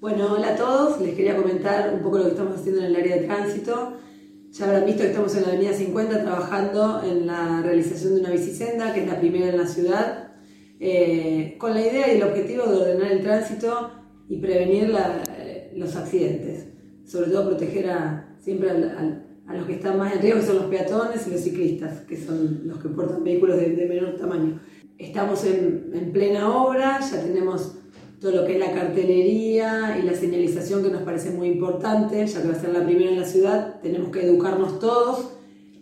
Bueno, hola a todos. Les quería comentar un poco lo que estamos haciendo en el área de tránsito. Ya habrán visto que estamos en la Avenida 50 trabajando en la realización de una bicisenda, que es la primera en la ciudad, eh, con la idea y el objetivo de ordenar el tránsito y prevenir los accidentes. Sobre todo proteger a, siempre a los que están más en riesgo, que son los peatones y los ciclistas, que son los que portan vehículos de, menor tamaño. Estamos en, en plena obra, ya tenemos todo lo que es la cartelería y la señalización que nos parece muy importante, ya que va a ser la primera en la ciudad, tenemos que educarnos todos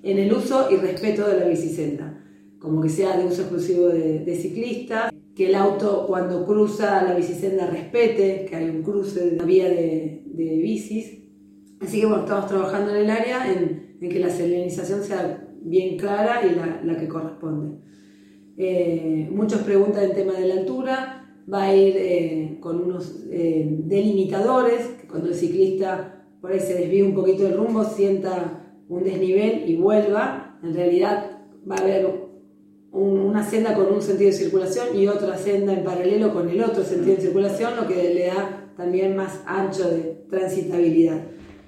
en el uso y respeto de la bicicenda, como que sea de uso exclusivo de, ciclistas, que el auto cuando cruza la bicicenda respete, que hay un cruce de la vía de, bicis. Así que bueno, estamos trabajando en el área en, que la señalización sea bien clara y la, que corresponde. Eh, muchos preguntan el tema de la altura, va a ir eh, con unos eh, delimitadores, que cuando el ciclista por ahí se desvíe un poquito del rumbo, sienta un desnivel y vuelva, en realidad va a haber una senda con un sentido de circulación y otra senda en paralelo con el otro sentido de circulación, lo que le da también más ancho de transitabilidad.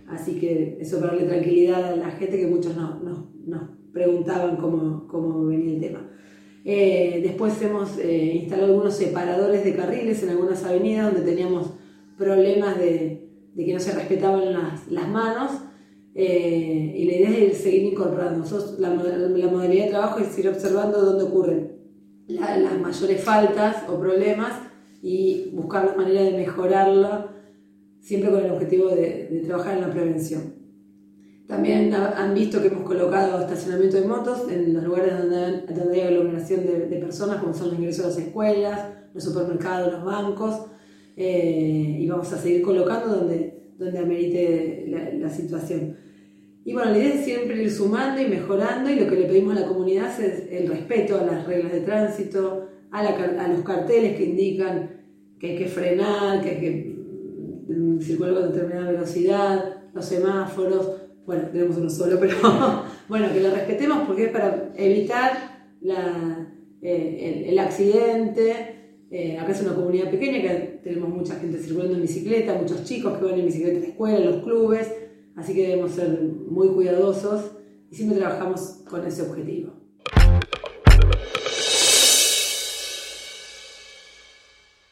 Así que eso para darle tranquilidad a la gente que muchos nos no, preguntaban cómo, cómo venía el tema. Eh, después hemos eh, instalado algunos separadores de carriles en algunas avenidas donde teníamos problemas de, que no se respetaban las, manos. Eh, y la idea es seguir incorporando. la, modalidad de trabajo es ir observando dónde ocurren las mayores faltas o problemas y buscar la manera de mejorarlo, siempre con el objetivo de trabajar en la prevención. También han visto que hemos colocado estacionamiento de motos en los lugares donde, donde hay aglomeración de, personas, como son los ingresos a las escuelas, los supermercados, los bancos, eh, y vamos a seguir colocando donde, donde amerite la, situación. Y bueno, la idea es siempre ir sumando y mejorando, y lo que le pedimos a la comunidad es el respeto a las reglas de tránsito, a, a los carteles que indican que hay que frenar, que hay que mm, circular con determinada velocidad, los semáforos bueno, tenemos uno solo, pero bueno, que lo respetemos porque es para evitar eh, el, accidente. Eh, acá es una comunidad pequeña que tenemos mucha gente circulando en bicicleta, muchos chicos que van en bicicleta a la escuela, en los clubes, así que debemos ser muy cuidadosos y siempre trabajamos con ese objetivo.